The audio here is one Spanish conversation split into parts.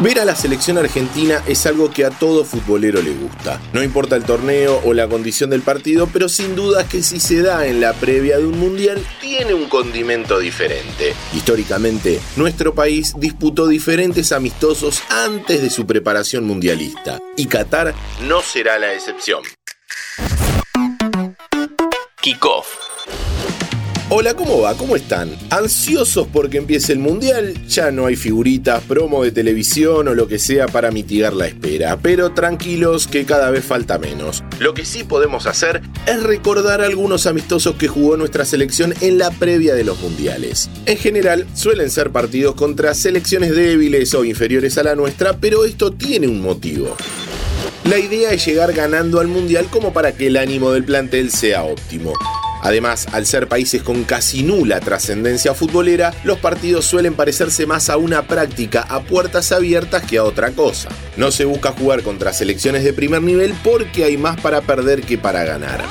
Ver a la selección argentina es algo que a todo futbolero le gusta. No importa el torneo o la condición del partido, pero sin duda que si se da en la previa de un mundial, tiene un condimento diferente. Históricamente, nuestro país disputó diferentes amistosos antes de su preparación mundialista, y Qatar no será la excepción. Kickoff Hola, ¿cómo va? ¿Cómo están? ¿Ansiosos porque empiece el mundial? Ya no hay figuritas, promo de televisión o lo que sea para mitigar la espera, pero tranquilos que cada vez falta menos. Lo que sí podemos hacer es recordar algunos amistosos que jugó nuestra selección en la previa de los mundiales. En general, suelen ser partidos contra selecciones débiles o inferiores a la nuestra, pero esto tiene un motivo. La idea es llegar ganando al mundial como para que el ánimo del plantel sea óptimo. Además, al ser países con casi nula trascendencia futbolera, los partidos suelen parecerse más a una práctica a puertas abiertas que a otra cosa. No se busca jugar contra selecciones de primer nivel porque hay más para perder que para ganar.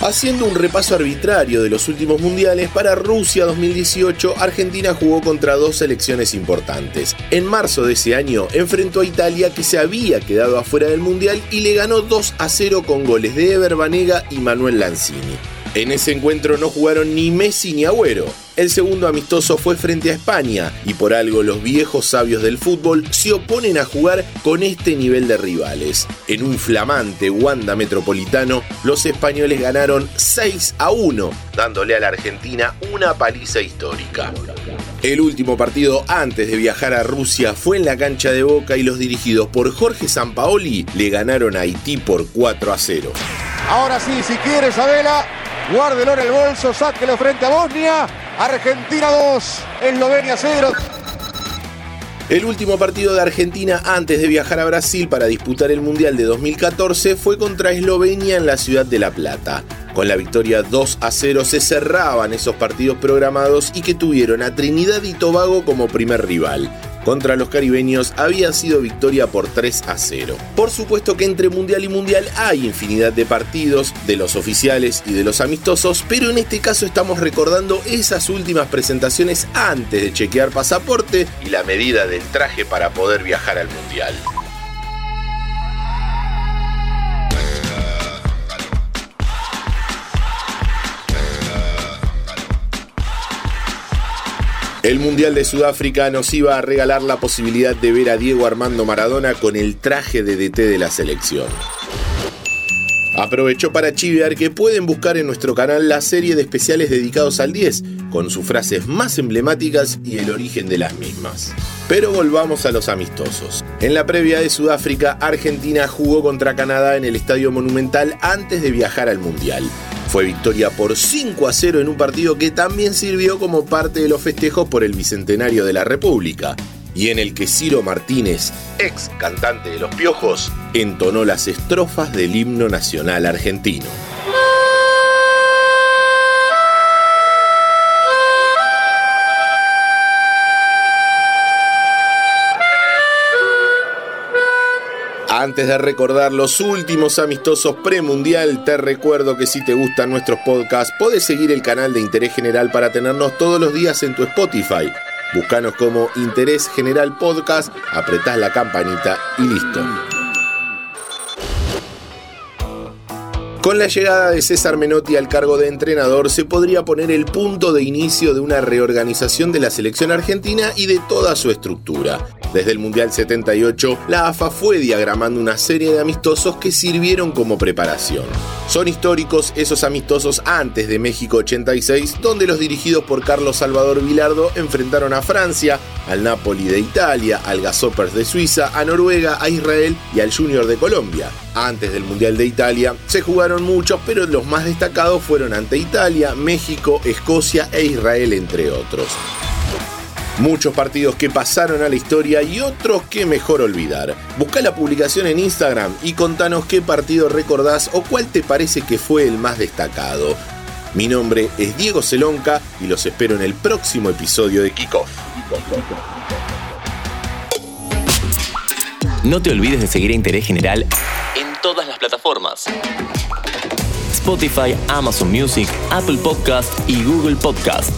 Haciendo un repaso arbitrario de los últimos mundiales, para Rusia 2018, Argentina jugó contra dos selecciones importantes. En marzo de ese año, enfrentó a Italia que se había quedado afuera del mundial y le ganó 2 a 0 con goles de Ever Banega y Manuel Lanzini. En ese encuentro no jugaron ni Messi ni Agüero. El segundo amistoso fue frente a España y por algo los viejos sabios del fútbol se oponen a jugar con este nivel de rivales. En un flamante Wanda Metropolitano, los españoles ganaron 6 a 1, dándole a la Argentina una paliza histórica. El último partido antes de viajar a Rusia fue en la cancha de Boca y los dirigidos por Jorge Sampaoli le ganaron a Haití por 4 a 0. Ahora sí, si quieres, Abela, Guárdelo en el bolso, sáquelo frente a Bosnia. Argentina 2, Eslovenia 0. El último partido de Argentina antes de viajar a Brasil para disputar el Mundial de 2014 fue contra Eslovenia en la ciudad de La Plata. Con la victoria 2 a 0 se cerraban esos partidos programados y que tuvieron a Trinidad y Tobago como primer rival contra los caribeños había sido victoria por 3 a 0. Por supuesto que entre mundial y mundial hay infinidad de partidos, de los oficiales y de los amistosos, pero en este caso estamos recordando esas últimas presentaciones antes de chequear pasaporte y la medida del traje para poder viajar al mundial. El Mundial de Sudáfrica nos iba a regalar la posibilidad de ver a Diego Armando Maradona con el traje de DT de la selección. Aprovechó para chivear que pueden buscar en nuestro canal la serie de especiales dedicados al 10, con sus frases más emblemáticas y el origen de las mismas. Pero volvamos a los amistosos. En la previa de Sudáfrica, Argentina jugó contra Canadá en el Estadio Monumental antes de viajar al Mundial. Fue victoria por 5 a 0 en un partido que también sirvió como parte de los festejos por el Bicentenario de la República, y en el que Ciro Martínez, ex cantante de Los Piojos, entonó las estrofas del himno nacional argentino. Antes de recordar los últimos amistosos premundial, te recuerdo que si te gustan nuestros podcasts, puedes seguir el canal de Interés General para tenernos todos los días en tu Spotify. Búscanos como Interés General Podcast, apretás la campanita y listo. Con la llegada de César Menotti al cargo de entrenador se podría poner el punto de inicio de una reorganización de la selección argentina y de toda su estructura. Desde el Mundial 78, la AFA fue diagramando una serie de amistosos que sirvieron como preparación. Son históricos esos amistosos antes de México 86, donde los dirigidos por Carlos Salvador Vilardo enfrentaron a Francia, al Napoli de Italia, al Gasoppers de Suiza, a Noruega, a Israel y al Junior de Colombia. Antes del Mundial de Italia se jugaron muchos, pero los más destacados fueron ante Italia, México, Escocia e Israel, entre otros. Muchos partidos que pasaron a la historia y otros que mejor olvidar. Busca la publicación en Instagram y contanos qué partido recordás o cuál te parece que fue el más destacado. Mi nombre es Diego Celonca y los espero en el próximo episodio de Kickoff. No te olvides de seguir a Interés General en todas las plataformas. Spotify, Amazon Music, Apple Podcast y Google Podcast.